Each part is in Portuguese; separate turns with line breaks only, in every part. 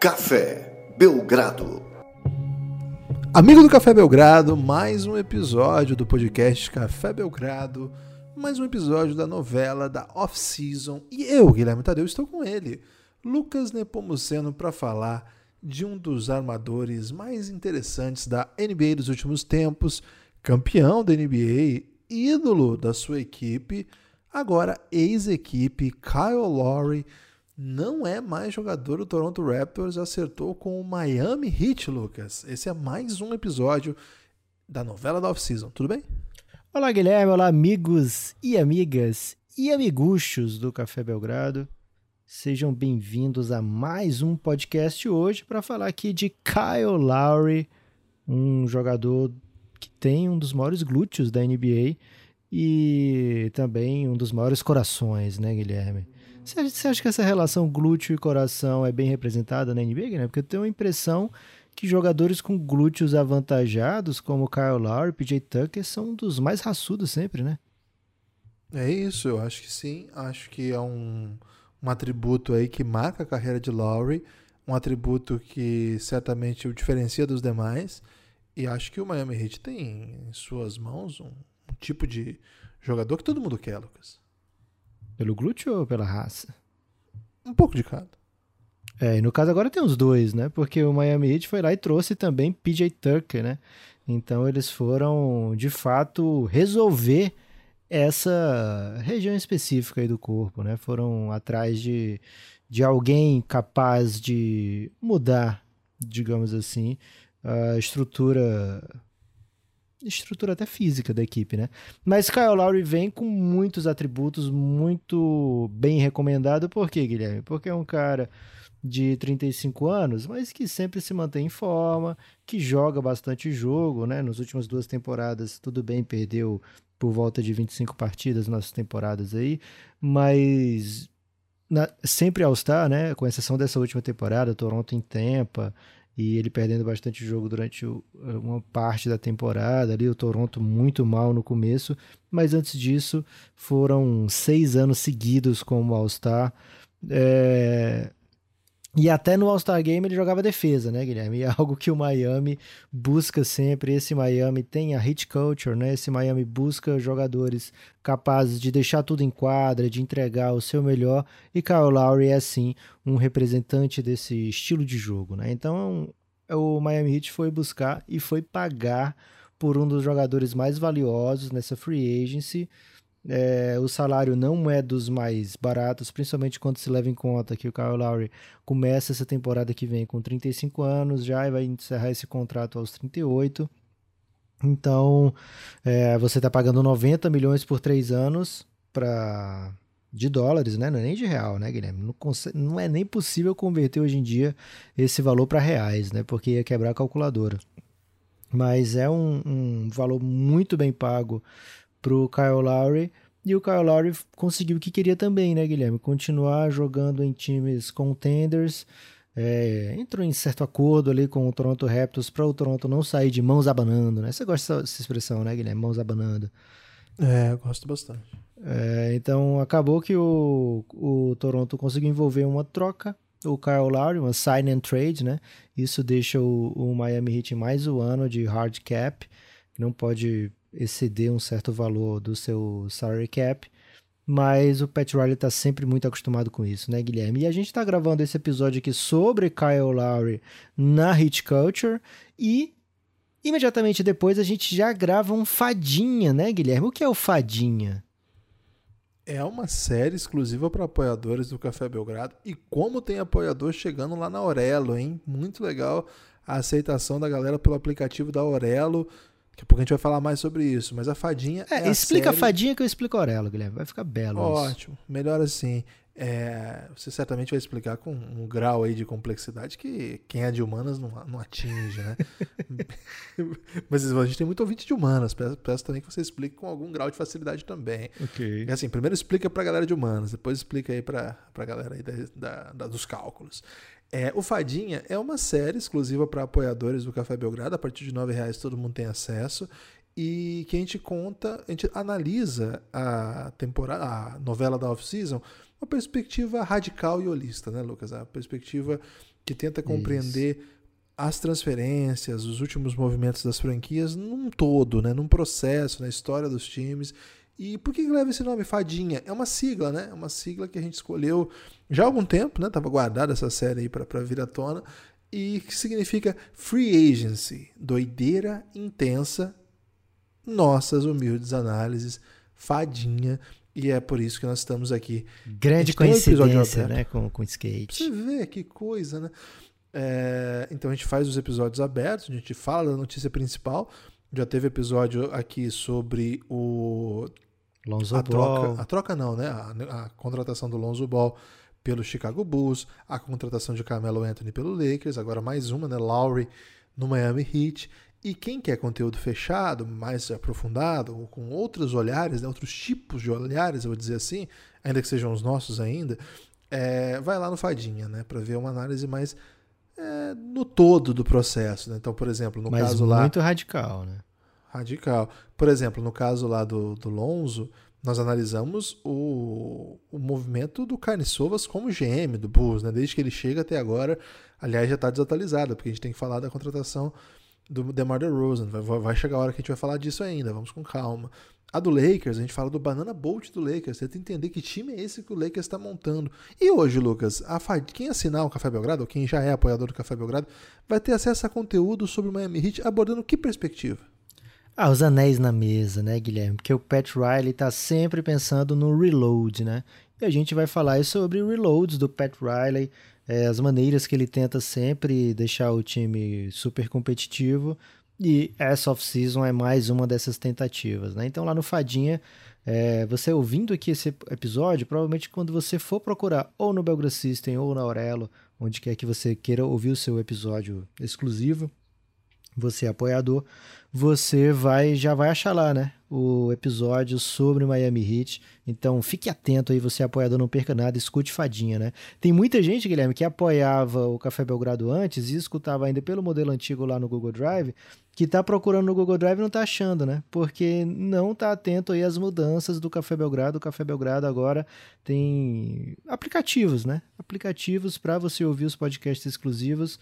Café Belgrado.
Amigo do Café Belgrado, mais um episódio do podcast Café Belgrado, mais um episódio da novela da Off-Season. E eu, Guilherme Tadeu, estou com ele, Lucas Nepomuceno, para falar de um dos armadores mais interessantes da NBA dos últimos tempos, campeão da NBA, ídolo da sua equipe, agora ex-equipe, Kyle Lowry não é mais jogador do Toronto Raptors, acertou com o Miami Heat, Lucas. Esse é mais um episódio da novela da off-season, tudo bem?
Olá, Guilherme, olá, amigos e amigas e amiguchos do Café Belgrado. Sejam bem-vindos a mais um podcast hoje para falar aqui de Kyle Lowry, um jogador que tem um dos maiores glúteos da NBA e também um dos maiores corações, né, Guilherme? Você acha que essa relação glúteo e coração é bem representada na NBA, né? Porque eu tenho a impressão que jogadores com glúteos avantajados, como Kyle Lowry, PJ Tucker, são dos mais raçudos sempre, né?
É isso, eu acho que sim. Acho que é um, um atributo aí que marca a carreira de Lowry, um atributo que certamente o diferencia dos demais. E acho que o Miami Heat tem em suas mãos um, um tipo de jogador que todo mundo quer, Lucas.
Pelo glúteo ou pela raça?
Um pouco de cada.
É, e no caso agora tem os dois, né? Porque o Miami Heat foi lá e trouxe também PJ Tucker, né? Então eles foram, de fato, resolver essa região específica aí do corpo, né? Foram atrás de, de alguém capaz de mudar, digamos assim, a estrutura estrutura até física da equipe, né? Mas Kyle Lowry vem com muitos atributos, muito bem recomendado. Por quê, Guilherme? Porque é um cara de 35 anos, mas que sempre se mantém em forma, que joga bastante jogo, né? Nas últimas duas temporadas, tudo bem, perdeu por volta de 25 partidas nas temporadas aí, mas na, sempre All-Star, né? Com exceção dessa última temporada, Toronto em Tampa, e ele perdendo bastante jogo durante uma parte da temporada ali, o Toronto muito mal no começo, mas antes disso foram seis anos seguidos como All-Star. É... E até no All-Star Game ele jogava defesa, né, Guilherme? E é algo que o Miami busca sempre. Esse Miami tem a hit culture, né? Esse Miami busca jogadores capazes de deixar tudo em quadra, de entregar o seu melhor. E Kyle Lowry é, sim, um representante desse estilo de jogo, né? Então, o Miami Heat foi buscar e foi pagar por um dos jogadores mais valiosos nessa free agency é, o salário não é dos mais baratos, principalmente quando se leva em conta que o Kyle Lowry começa essa temporada que vem com 35 anos já e vai encerrar esse contrato aos 38. Então, é, você está pagando 90 milhões por três anos para de dólares, né? Não é nem de real, né, Guilherme? Não, consegue, não é nem possível converter hoje em dia esse valor para reais, né? Porque ia quebrar a calculadora. Mas é um, um valor muito bem pago pro Kyle Lowry. E o Kyle Lowry conseguiu o que queria também, né, Guilherme? Continuar jogando em times contenders. É, entrou em certo acordo ali com o Toronto Raptors para o Toronto não sair de mãos abanando, né? Você gosta dessa expressão, né, Guilherme? Mãos abanando.
É, eu gosto bastante.
É, então acabou que o, o Toronto conseguiu envolver uma troca, o Kyle Lowry, uma sign and trade, né? Isso deixa o, o Miami Heat mais um ano de hard cap, que não pode exceder um certo valor do seu salary cap, mas o Pat Riley está sempre muito acostumado com isso, né, Guilherme? E a gente está gravando esse episódio aqui sobre Kyle Lowry na Hit Culture e imediatamente depois a gente já grava um Fadinha, né, Guilherme? O que é o Fadinha?
É uma série exclusiva para apoiadores do Café Belgrado. E como tem apoiador chegando lá na Aurelo, hein? Muito legal a aceitação da galera pelo aplicativo da Aurelo. Daqui a pouco a gente vai falar mais sobre isso, mas a fadinha.
É,
é
explica
a,
série... a fadinha que eu explico a Aurelo, Guilherme. Vai ficar belo.
Ótimo, isso. melhor assim. É, você certamente vai explicar com um grau aí de complexidade que quem é de humanas não, não atinge, né? Mas a gente tem muito ouvinte de humanas, peço, peço, também que você explique com algum grau de facilidade também.
Ok.
E assim, primeiro explica pra galera de humanas, depois explica aí pra, pra galera aí da, da, da dos cálculos. É, o Fadinha é uma série exclusiva para apoiadores do Café Belgrado. A partir de R$ reais todo mundo tem acesso. E que a gente conta, a gente analisa a temporada, a novela da off-season, uma perspectiva radical e holista, né, Lucas? A perspectiva que tenta compreender Isso. as transferências, os últimos movimentos das franquias num todo, né? num processo, na história dos times. E por que leva esse nome, Fadinha? É uma sigla, né? É uma sigla que a gente escolheu já há algum tempo, né? Tava guardada essa série aí para vir à tona. E que significa Free Agency, doideira intensa, nossas humildes análises, Fadinha. E é por isso que nós estamos aqui.
Grande coincidência, né? Com, com skate.
Você vê que coisa, né? É, então a gente faz os episódios abertos, a gente fala da notícia principal. Já teve episódio aqui sobre o
Lonzo
a
Ball.
Troca, a troca não, né? A, a, contratação do Lonzo Ball pelo Chicago Bulls, a contratação de Carmelo Anthony pelo Lakers, agora mais uma, né? Lowry no Miami Heat. E quem quer conteúdo fechado, mais aprofundado, ou com outros olhares, né? outros tipos de olhares, eu vou dizer assim, ainda que sejam os nossos ainda, é, vai lá no Fadinha, né? Para ver uma análise mais é, no todo do processo. Né? Então, por exemplo, no
Mas
caso lá.
Muito radical, né?
Radical. Por exemplo, no caso lá do, do Lonzo, nós analisamos o, o movimento do Carniçovas como GM do Bulls, né? Desde que ele chega até agora. Aliás, já está desatualizado, porque a gente tem que falar da contratação do DeMar DeRozan. Vai, vai chegar a hora que a gente vai falar disso ainda, vamos com calma. A do Lakers, a gente fala do Banana Bolt do Lakers. Que entender que time é esse que o Lakers está montando. E hoje, Lucas, a, quem assinar o Café Belgrado, ou quem já é apoiador do Café Belgrado, vai ter acesso a conteúdo sobre o Miami Heat abordando que perspectiva?
Ah, os anéis na mesa, né, Guilherme? Porque o Pat Riley tá sempre pensando no reload, né? E a gente vai falar sobre reloads do Pat Riley, é, as maneiras que ele tenta sempre deixar o time super competitivo. E essa off-season é mais uma dessas tentativas, né? Então lá no Fadinha, é, você ouvindo aqui esse episódio, provavelmente quando você for procurar ou no Belgra System ou na Aurelo, onde quer que você queira ouvir o seu episódio exclusivo, você é apoiador, você vai já vai achar lá, né? O episódio sobre Miami Heat. Então fique atento aí, você é apoiador, não perca nada, escute Fadinha, né? Tem muita gente, Guilherme, que apoiava o Café Belgrado antes e escutava ainda pelo modelo antigo lá no Google Drive, que tá procurando no Google Drive e não tá achando, né? Porque não tá atento aí às mudanças do Café Belgrado. O Café Belgrado agora tem aplicativos, né? Aplicativos para você ouvir os podcasts exclusivos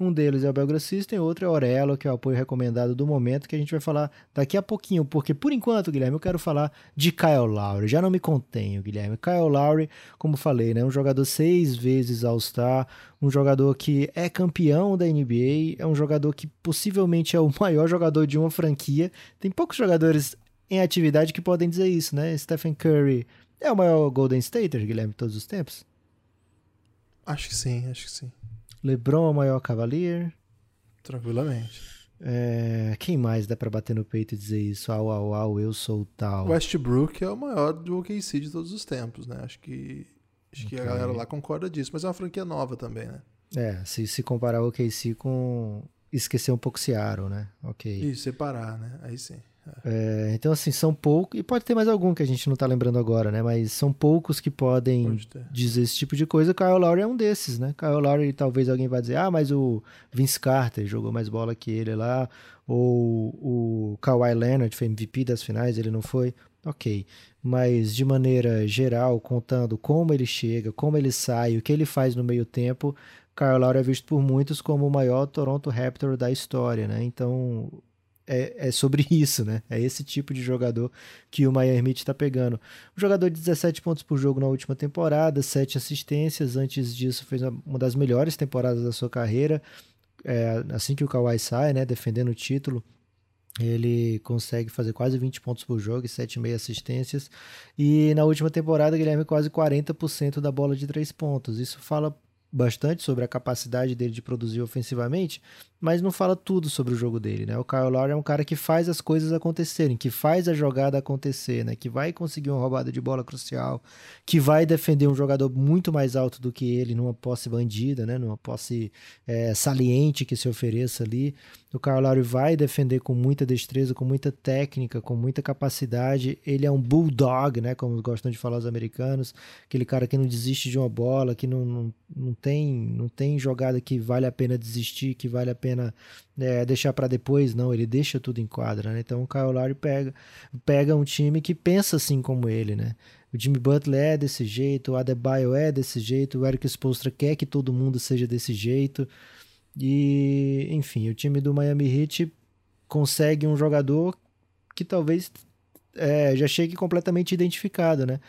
um deles é o Belgra System, outro é o Orelo, que é o apoio recomendado do momento, que a gente vai falar daqui a pouquinho, porque por enquanto, Guilherme, eu quero falar de Kyle Lowry. Já não me contenho, Guilherme. Kyle Lowry, como falei, né, um jogador seis vezes All-Star, um jogador que é campeão da NBA, é um jogador que possivelmente é o maior jogador de uma franquia. Tem poucos jogadores em atividade que podem dizer isso, né? Stephen Curry é o maior Golden Stater, Guilherme, de todos os tempos?
Acho que sim, acho que sim.
LeBron é o maior Cavalier.
Tranquilamente.
É, quem mais dá para bater no peito e dizer isso? Au, au, au, eu sou tal.
Westbrook é o maior do OKC de todos os tempos, né? Acho que, acho okay. que a galera lá concorda disso. Mas é uma franquia nova também, né?
É, se, se comparar o OKC com... Esquecer um pouco Seattle, né? Ok.
Isso, separar, né? Aí sim.
É, então, assim, são poucos, e pode ter mais algum que a gente não tá lembrando agora, né? Mas são poucos que podem dizer esse tipo de coisa. Kyle Lowry é um desses, né? Kyle Lowry, talvez alguém vá dizer, ah, mas o Vince Carter jogou mais bola que ele lá, ou o Kawhi Leonard foi MVP das finais, ele não foi. Ok, mas de maneira geral, contando como ele chega, como ele sai, o que ele faz no meio tempo, Kyle Lowry é visto por muitos como o maior Toronto Raptor da história, né? Então, é, é, sobre isso, né? É esse tipo de jogador que o Miami está pegando. Um jogador de 17 pontos por jogo na última temporada, 7 assistências. Antes disso, fez uma das melhores temporadas da sua carreira. É, assim que o Kawhi sai, né? Defendendo o título. Ele consegue fazer quase 20 pontos por jogo e 7,5 assistências. E na última temporada, Guilherme, quase 40% da bola de 3 pontos. Isso fala bastante sobre a capacidade dele de produzir ofensivamente, mas não fala tudo sobre o jogo dele, né? O Kyle Lowry é um cara que faz as coisas acontecerem, que faz a jogada acontecer, né? Que vai conseguir uma roubada de bola crucial, que vai defender um jogador muito mais alto do que ele numa posse bandida, né? Numa posse é, saliente que se ofereça ali. O Kyle Lowry vai defender com muita destreza, com muita técnica, com muita capacidade. Ele é um bulldog, né? Como gostam de falar os americanos. Aquele cara que não desiste de uma bola, que não, não, não tem, não tem jogada que vale a pena desistir, que vale a pena é, deixar para depois, não. Ele deixa tudo em quadra, né? Então o Kyle Lowry pega, pega um time que pensa assim como ele, né? O Jimmy Butler é desse jeito, o Adebayo é desse jeito, o Eric Spoelstra quer que todo mundo seja desse jeito. E, enfim, o time do Miami Heat consegue um jogador que talvez é, já chegue completamente identificado, né?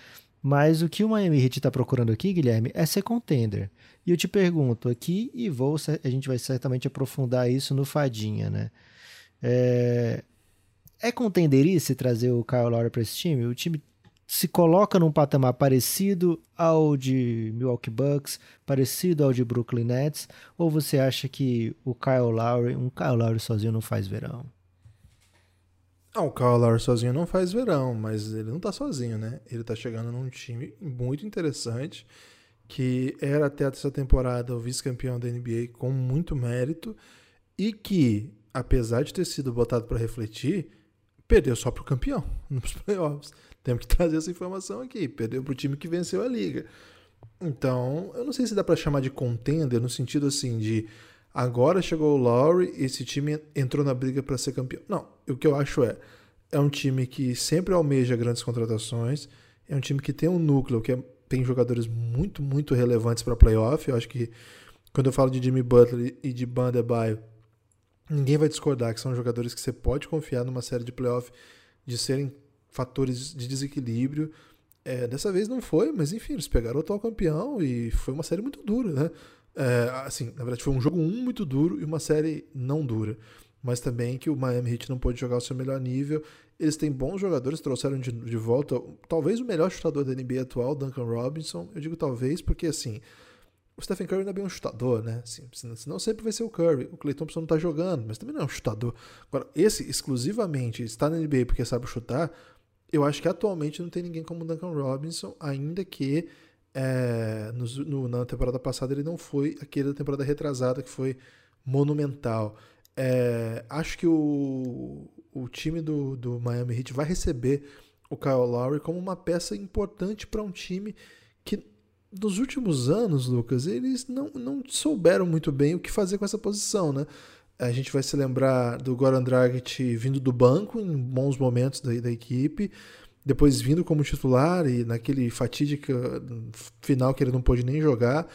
Mas o que o Miami Heat está procurando aqui, Guilherme, é ser contender. E eu te pergunto aqui, e vou, a gente vai certamente aprofundar isso no Fadinha, né? É, é contenderice trazer o Kyle Lowry para esse time? O time se coloca num patamar parecido ao de Milwaukee Bucks, parecido ao de Brooklyn Nets, ou você acha que o Kyle Lowry, um Kyle Lowry sozinho não faz verão?
Ah, o Kyle sozinho não faz verão, mas ele não tá sozinho, né? Ele tá chegando num time muito interessante, que era até essa temporada o vice-campeão da NBA com muito mérito, e que, apesar de ter sido botado para refletir, perdeu só pro campeão nos playoffs. Temos que trazer essa informação aqui. Perdeu pro time que venceu a liga. Então, eu não sei se dá para chamar de contender no sentido assim de Agora chegou o Lowry e esse time entrou na briga para ser campeão. Não, o que eu acho é é um time que sempre almeja grandes contratações, é um time que tem um núcleo que é, tem jogadores muito, muito relevantes para playoff. Eu acho que quando eu falo de Jimmy Butler e de Bandebaio, ninguém vai discordar que são jogadores que você pode confiar numa série de playoff de serem fatores de desequilíbrio. É, dessa vez não foi, mas enfim, eles pegaram o atual campeão e foi uma série muito dura, né? É, assim, na verdade foi um jogo um muito duro e uma série não dura. Mas também que o Miami Heat não pôde jogar o seu melhor nível. Eles têm bons jogadores, trouxeram de, de volta talvez o melhor chutador da NBA atual, Duncan Robinson. Eu digo talvez porque assim, o Stephen Curry ainda é bem um chutador, né? Assim, senão sempre vai ser o Curry. O Clay Thompson não tá jogando, mas também não é um chutador. Agora, esse exclusivamente está na NBA porque sabe chutar, eu acho que atualmente não tem ninguém como o Duncan Robinson, ainda que é, no, no, na temporada passada ele não foi aquele da temporada retrasada que foi monumental. É, acho que o, o time do, do Miami Heat vai receber o Kyle Lowry como uma peça importante para um time que nos últimos anos, Lucas, eles não, não souberam muito bem o que fazer com essa posição, né? A gente vai se lembrar do Goran Dragic vindo do banco em bons momentos da, da equipe depois vindo como titular e naquele fatídico final que ele não pôde nem jogar.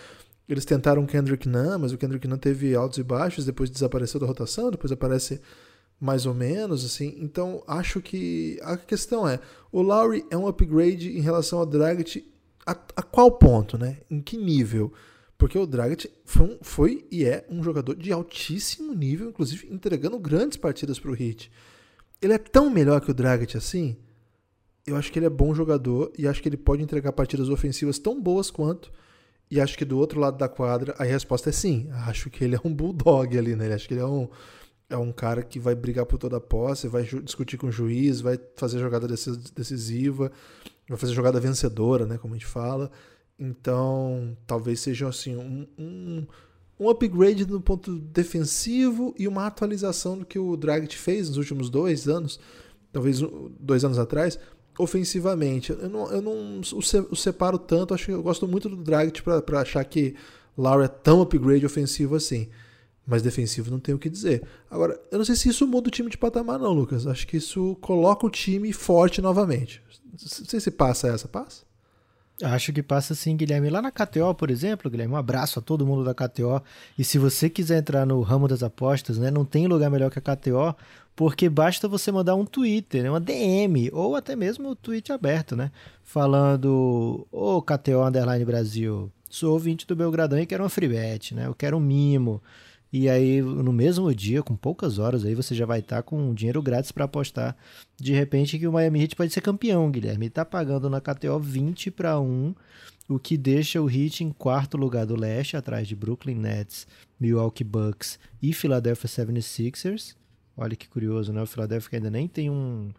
Eles tentaram o Kendrick Nunn, mas o Kendrick Nunn teve altos e baixos, depois desapareceu da rotação, depois aparece mais ou menos, assim. Então, acho que a questão é, o Lowry é um upgrade em relação ao Dragic a, a qual ponto, né? Em que nível? Porque o Dragic foi, um, foi, e é um jogador de altíssimo nível, inclusive entregando grandes partidas para o Heat. Ele é tão melhor que o Dragic assim? Eu acho que ele é bom jogador e acho que ele pode entregar partidas ofensivas tão boas quanto. E acho que do outro lado da quadra a resposta é sim. Acho que ele é um bulldog ali, né? Acho que ele é um, é um cara que vai brigar por toda a posse, vai discutir com o juiz, vai fazer jogada decisiva, vai fazer jogada vencedora, né? Como a gente fala. Então, talvez seja assim um, um, um upgrade no ponto defensivo e uma atualização do que o Dragic fez nos últimos dois anos, talvez dois anos atrás, ofensivamente. Eu não, eu não o separo tanto, acho que eu gosto muito do Dragic para achar que Laura é tão upgrade ofensivo assim. Mas defensivo não tem o que dizer. Agora, eu não sei se isso muda o time de patamar, não, Lucas. Acho que isso coloca o time forte novamente. Não sei se passa essa, passa?
Acho que passa sim, Guilherme. Lá na KTO, por exemplo, Guilherme, um abraço a todo mundo da KTO. E se você quiser entrar no ramo das apostas, né, não tem lugar melhor que a KTO, porque basta você mandar um Twitter, né, uma DM, ou até mesmo um tweet aberto, né? Falando, ô oh, KTO Underline Brasil, sou ouvinte do Belgradão e quero uma free bet, né? Eu quero um mimo. E aí, no mesmo dia, com poucas horas, aí você já vai estar tá com dinheiro grátis para apostar. De repente, que o Miami Heat pode ser campeão, Guilherme. Está pagando na KTO 20 para 1, o que deixa o Heat em quarto lugar do leste, atrás de Brooklyn Nets, Milwaukee Bucks e Philadelphia 76ers. Olha que curioso, né? O Philadelphia ainda nem tem um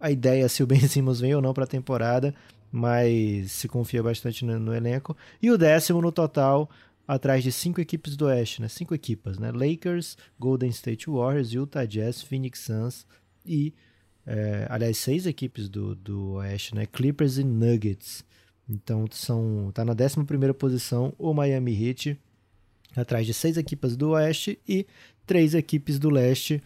a ideia se o Ben Simmons vem ou não para a temporada, mas se confia bastante no, no elenco. E o décimo no total atrás de cinco equipes do Oeste, né? Cinco equipas, né? Lakers, Golden State Warriors, Utah Jazz, Phoenix Suns e, é, aliás, seis equipes do, do Oeste, né? Clippers e Nuggets. Então são tá na 11 posição o Miami Heat, atrás de seis equipes do Oeste e três equipes do Leste.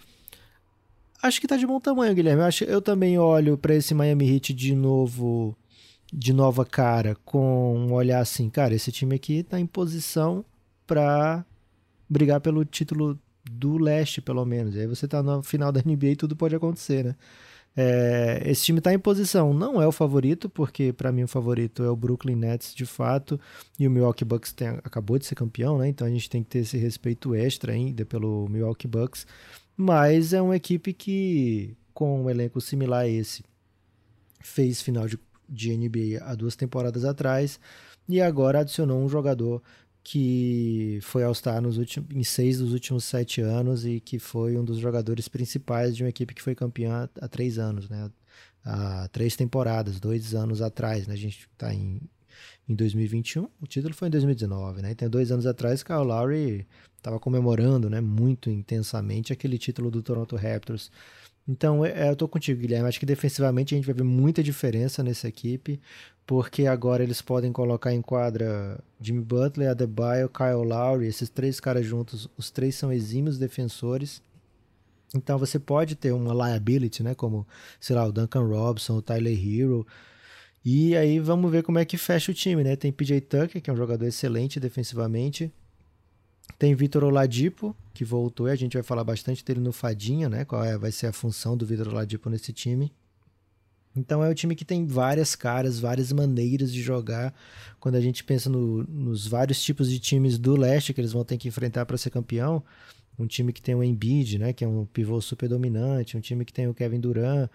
Acho que tá de bom tamanho, Guilherme. Eu, acho, eu também olho para esse Miami Heat de novo, de nova cara, com um olhar assim, cara, esse time aqui tá em posição para brigar pelo título do leste, pelo menos. E aí você tá no final da NBA e tudo pode acontecer, né? É, esse time está em posição, não é o favorito, porque para mim o favorito é o Brooklyn Nets de fato, e o Milwaukee Bucks tem, acabou de ser campeão, né? Então a gente tem que ter esse respeito extra ainda pelo Milwaukee Bucks, mas é uma equipe que, com um elenco similar a esse, fez final de, de NBA há duas temporadas atrás e agora adicionou um jogador que foi All-Star nos últimos, em seis dos últimos sete anos e que foi um dos jogadores principais de uma equipe que foi campeã há três anos, né? Há três temporadas, dois anos atrás, né? A gente está em, em 2021, o título foi em 2019, né? Então, dois anos atrás, Kyle Lowry estava comemorando, né? Muito intensamente aquele título do Toronto Raptors. Então, é, eu tô contigo, Guilherme. Acho que defensivamente a gente vai ver muita diferença nessa equipe porque agora eles podem colocar em quadra Jimmy Butler, Adebayo, Kyle Lowry, esses três caras juntos, os três são exímios defensores. Então você pode ter uma liability, né, como, sei lá, o Duncan Robson, o Tyler Hero. E aí vamos ver como é que fecha o time, né? Tem PJ Tucker, que é um jogador excelente defensivamente. Tem Vitor Oladipo, que voltou, e a gente vai falar bastante dele no Fadinha, né? Qual é, vai ser a função do Vitor Oladipo nesse time. Então é um time que tem várias caras, várias maneiras de jogar. Quando a gente pensa no, nos vários tipos de times do leste que eles vão ter que enfrentar para ser campeão, um time que tem o Embiid, né, que é um pivô super dominante, um time que tem o Kevin Durant,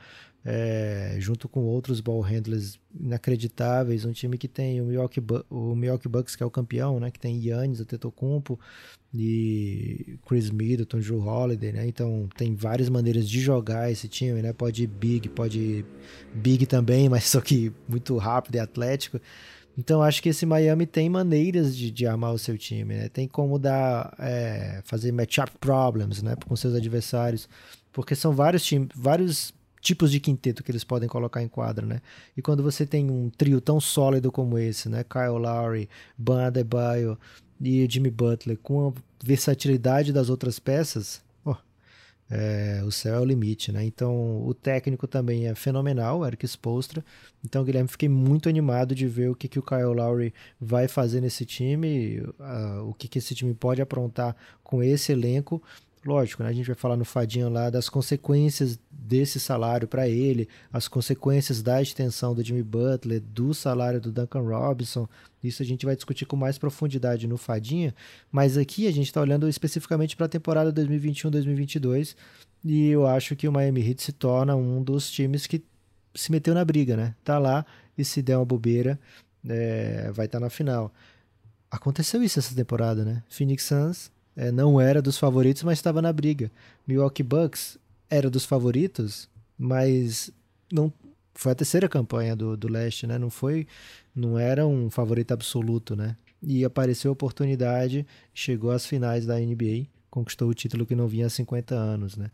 é, junto com outros ball handlers inacreditáveis, um time que tem o Milwaukee, o Milwaukee Bucks, que é o campeão, né, que tem Yannis, Antetokounmpo e Chris Middleton, Drew Holiday, né, então tem várias maneiras de jogar esse time, né, pode ir big, pode ir big também, mas só que muito rápido e atlético, então acho que esse Miami tem maneiras de, de armar o seu time, né? Tem como dar, é, fazer matchup problems, né, com seus adversários, porque são vários times, vários tipos de quinteto que eles podem colocar em quadra, né? E quando você tem um trio tão sólido como esse, né? Kyle Lowry, Ban Adebayo e Jimmy Butler, com a versatilidade das outras peças, é, o céu é o limite, né? Então, o técnico também é fenomenal, Eric Spolstra. Então, Guilherme, fiquei muito animado de ver o que, que o Kyle Lowry vai fazer nesse time, uh, o que, que esse time pode aprontar com esse elenco lógico, né, a gente vai falar no Fadinho lá das consequências desse salário para ele, as consequências da extensão do Jimmy Butler, do salário do Duncan Robinson. Isso a gente vai discutir com mais profundidade no Fadinha, mas aqui a gente está olhando especificamente para a temporada 2021-2022 e eu acho que o Miami Heat se torna um dos times que se meteu na briga, né? Tá lá e se der uma bobeira, é, vai estar tá na final. Aconteceu isso essa temporada, né? Phoenix Suns é, não era dos favoritos, mas estava na briga. Milwaukee Bucks era dos favoritos, mas não foi a terceira campanha do, do leste, né? Não foi, não era um favorito absoluto, né? E apareceu a oportunidade, chegou às finais da NBA, conquistou o título que não vinha há 50 anos, né?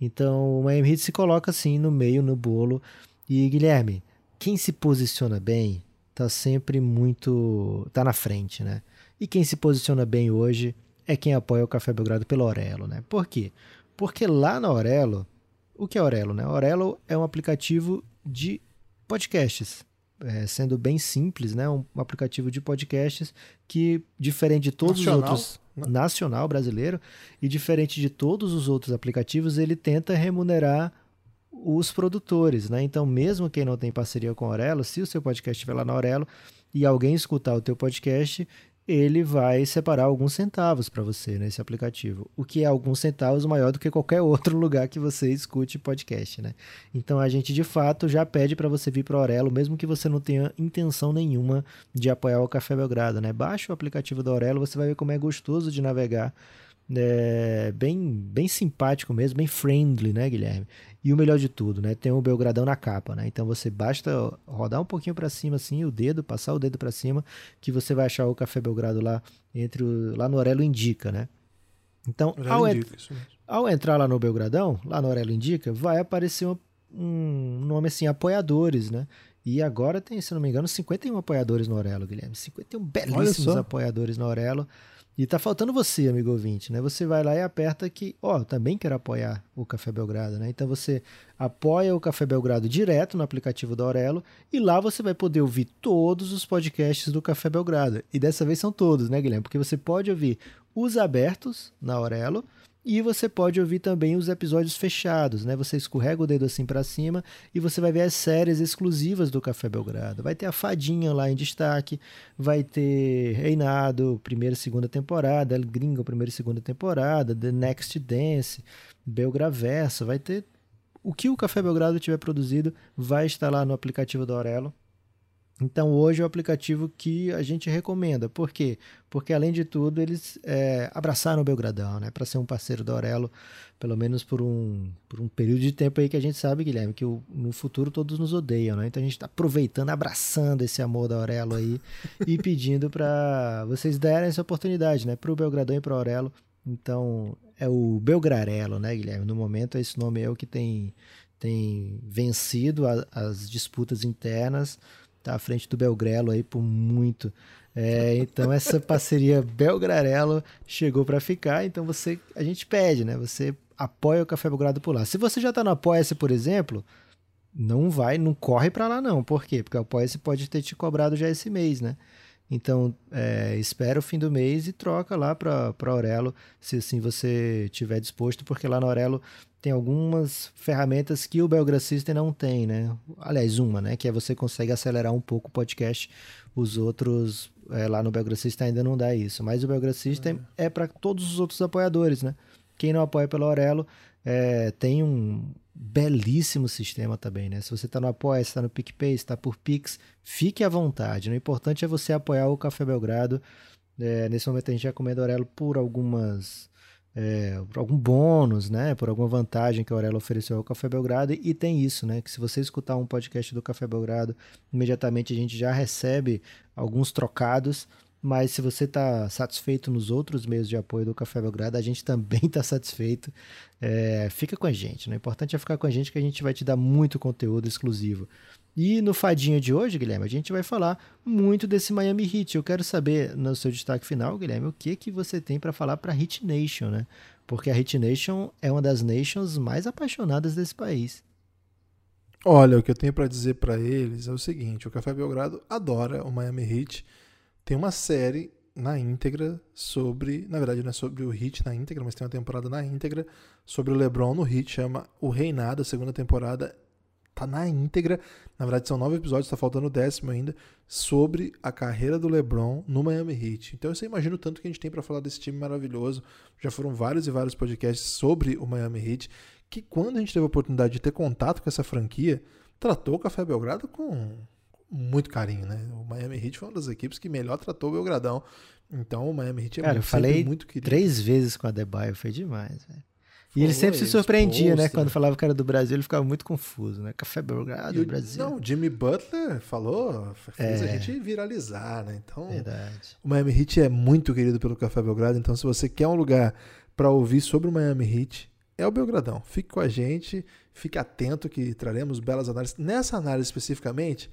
Então o Miami Heat se coloca assim no meio, no bolo. E Guilherme, quem se posiciona bem tá sempre muito, tá na frente, né? E quem se posiciona bem hoje é quem apoia o Café Belgrado pela Aurelo, né? Por quê? Porque lá na Aurelo, o que é Aurelo, né? Aurelo é um aplicativo de podcasts, é, sendo bem simples, né? Um, aplicativo de podcasts que, diferente de todos nacional, os outros, né? nacional brasileiro, e diferente de todos os outros aplicativos, ele tenta remunerar os produtores, né? Então, mesmo quem não tem parceria com a Aurelo, se o seu podcast estiver lá na Aurelo e alguém escutar o teu podcast, ele vai separar alguns centavos para você nesse aplicativo, o que é alguns centavos maior do que qualquer outro lugar que você escute podcast, né? Então a gente de fato já pede para você vir para o Aurelo, mesmo que você não tenha intenção nenhuma de apoiar o Café Belgrado, né? Baixa o aplicativo do Aurelo, você vai ver como é gostoso de navegar é, bem, bem simpático mesmo, bem friendly, né, Guilherme? E o melhor de tudo, né, tem o Belgradão na capa, né? Então você basta rodar um pouquinho para cima assim, o dedo, passar o dedo para cima, que você vai achar o Café Belgrado lá entre o, lá no Orelo Indica, né? Então, ao, indica, ao, entrar lá no Belgradão, lá no Orelo Indica, vai aparecer um, um nome assim, apoiadores, né? E agora tem, se não me engano, 51 apoiadores no Orelo, Guilherme. 51 belíssimos apoiadores no Orelo. E tá faltando você, amigo ouvinte, né? Você vai lá e aperta que, ó, também quero apoiar o Café Belgrado, né? Então você apoia o Café Belgrado direto no aplicativo da Aurelo e lá você vai poder ouvir todos os podcasts do Café Belgrado. E dessa vez são todos, né, Guilherme? Porque você pode ouvir os abertos na Aurelo e você pode ouvir também os episódios fechados, né? Você escorrega o dedo assim para cima e você vai ver as séries exclusivas do Café Belgrado. Vai ter a Fadinha lá em destaque, vai ter Reinado, primeira e segunda temporada, El Gringo, primeira e segunda temporada, The Next Dance, Belgraverso, vai ter o que o Café Belgrado tiver produzido, vai estar lá no aplicativo do Aurelo. Então hoje é o aplicativo que a gente recomenda. Por quê? Porque além de tudo eles é, abraçaram o Belgradão, né? Para ser um parceiro do Aurelo, pelo menos por um, por um período de tempo aí que a gente sabe, Guilherme, que o, no futuro todos nos odeiam, né? Então a gente está aproveitando, abraçando esse amor da Aurelo aí e pedindo para vocês derem essa oportunidade, né? Para o Belgradão e para Aurelo. Então é o Belgrarelo, né, Guilherme? No momento esse nome é o que tem, tem vencido a, as disputas internas tá à frente do Belgrelo aí por muito. É, então essa parceria Belgrarelo chegou para ficar, então você a gente pede, né? Você apoia o Café Belgrado por lá. Se você já está no Apoia-se, por exemplo, não vai, não corre para lá não. Por quê? Porque o Apoia-se pode ter te cobrado já esse mês, né? Então, é, espera o fim do mês e troca lá para Aurelo, se assim você tiver disposto, porque lá no Aurelo tem algumas ferramentas que o Belgra System não tem, né? Aliás, uma, né? Que é você consegue acelerar um pouco o podcast. Os outros, é, lá no Belgra System ainda não dá isso. Mas o Belgra System é, é para todos os outros apoiadores, né? Quem não apoia pelo Aurelo é, tem um belíssimo sistema também, né? Se você está no Apoia, está no PicPay, está por Pix, fique à vontade. O importante é você apoiar o Café Belgrado. É, nesse momento a gente recomenda o Aurelo por algumas é, por algum bônus, né, por alguma vantagem que a Aurelo ofereceu ao Café Belgrado. E tem isso, né, que se você escutar um podcast do Café Belgrado, imediatamente a gente já recebe alguns trocados. Mas se você está satisfeito nos outros meios de apoio do Café Belgrado, a gente também está satisfeito. É, fica com a gente, né? O importante é ficar com a gente que a gente vai te dar muito conteúdo exclusivo. E no Fadinho de hoje, Guilherme, a gente vai falar muito desse Miami Heat. Eu quero saber, no seu destaque final, Guilherme, o que, que você tem para falar para Heat Nation, né? Porque a Heat Nation é uma das nations mais apaixonadas desse país.
Olha, o que eu tenho para dizer para eles é o seguinte: o Café Belgrado adora o Miami Heat. Tem uma série na íntegra sobre, na verdade não é sobre o Heat na íntegra, mas tem uma temporada na íntegra sobre o LeBron no Heat, chama O Reinado, a segunda temporada tá na íntegra. Na verdade, são nove episódios, tá faltando o décimo ainda, sobre a carreira do LeBron no Miami Heat. Então você imagina o tanto que a gente tem para falar desse time maravilhoso. Já foram vários e vários podcasts sobre o Miami Heat, que quando a gente teve a oportunidade de ter contato com essa franquia, tratou o Café Belgrado com muito carinho, né? O Miami Heat foi uma das equipes que melhor tratou o Belgradão. Então o Miami Heat é
Cara, muito, eu falei muito querido. três vezes com a Debaio, foi demais, velho. E ele sempre se surpreendia, né? Quando falava que era do Brasil, ele ficava muito confuso, né? Café Belgrado, do Brasil.
Não, Jimmy Butler falou, fez é. a gente viralizar, né? Então,
Verdade.
o Miami Heat é muito querido pelo Café Belgrado. Então, se você quer um lugar para ouvir sobre o Miami Heat, é o Belgradão. Fique com a gente, fique atento que traremos belas análises. Nessa análise especificamente,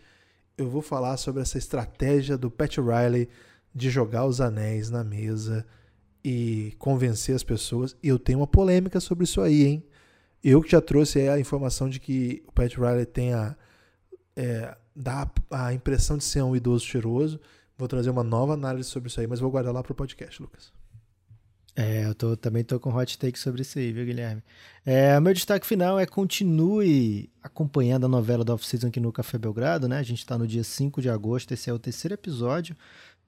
eu vou falar sobre essa estratégia do Pat Riley de jogar os anéis na mesa e convencer as pessoas. Eu tenho uma polêmica sobre isso aí, hein? Eu que já trouxe a informação de que o Pat Riley tem a, é, dá a impressão de ser um idoso cheiroso. Vou trazer uma nova análise sobre isso aí, mas vou guardar lá para o podcast, Lucas.
É, eu tô, também tô com hot take sobre isso aí, viu, Guilherme? É, meu destaque final é continue acompanhando a novela da Off-Season aqui no Café Belgrado, né? A gente está no dia 5 de agosto, esse é o terceiro episódio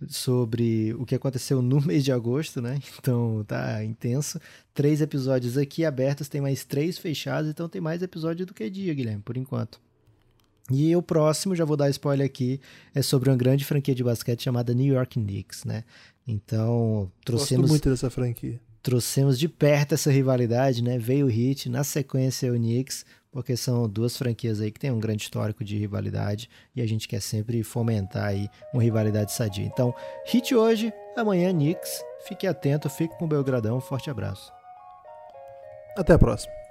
sobre o que aconteceu no mês de agosto, né? Então tá intenso. Três episódios aqui abertos, tem mais três fechados, então tem mais episódio do que dia, Guilherme, por enquanto. E o próximo, já vou dar spoiler aqui, é sobre uma grande franquia de basquete chamada New York Knicks, né? Então, trouxemos.
Gosto muito dessa franquia.
Trouxemos de perto essa rivalidade, né? Veio o Heat, na sequência o Knicks, porque são duas franquias aí que têm um grande histórico de rivalidade e a gente quer sempre fomentar aí uma rivalidade sadia. Então, hit hoje, amanhã Knicks. Fique atento, fique com o Belgradão. Forte abraço.
Até a próxima.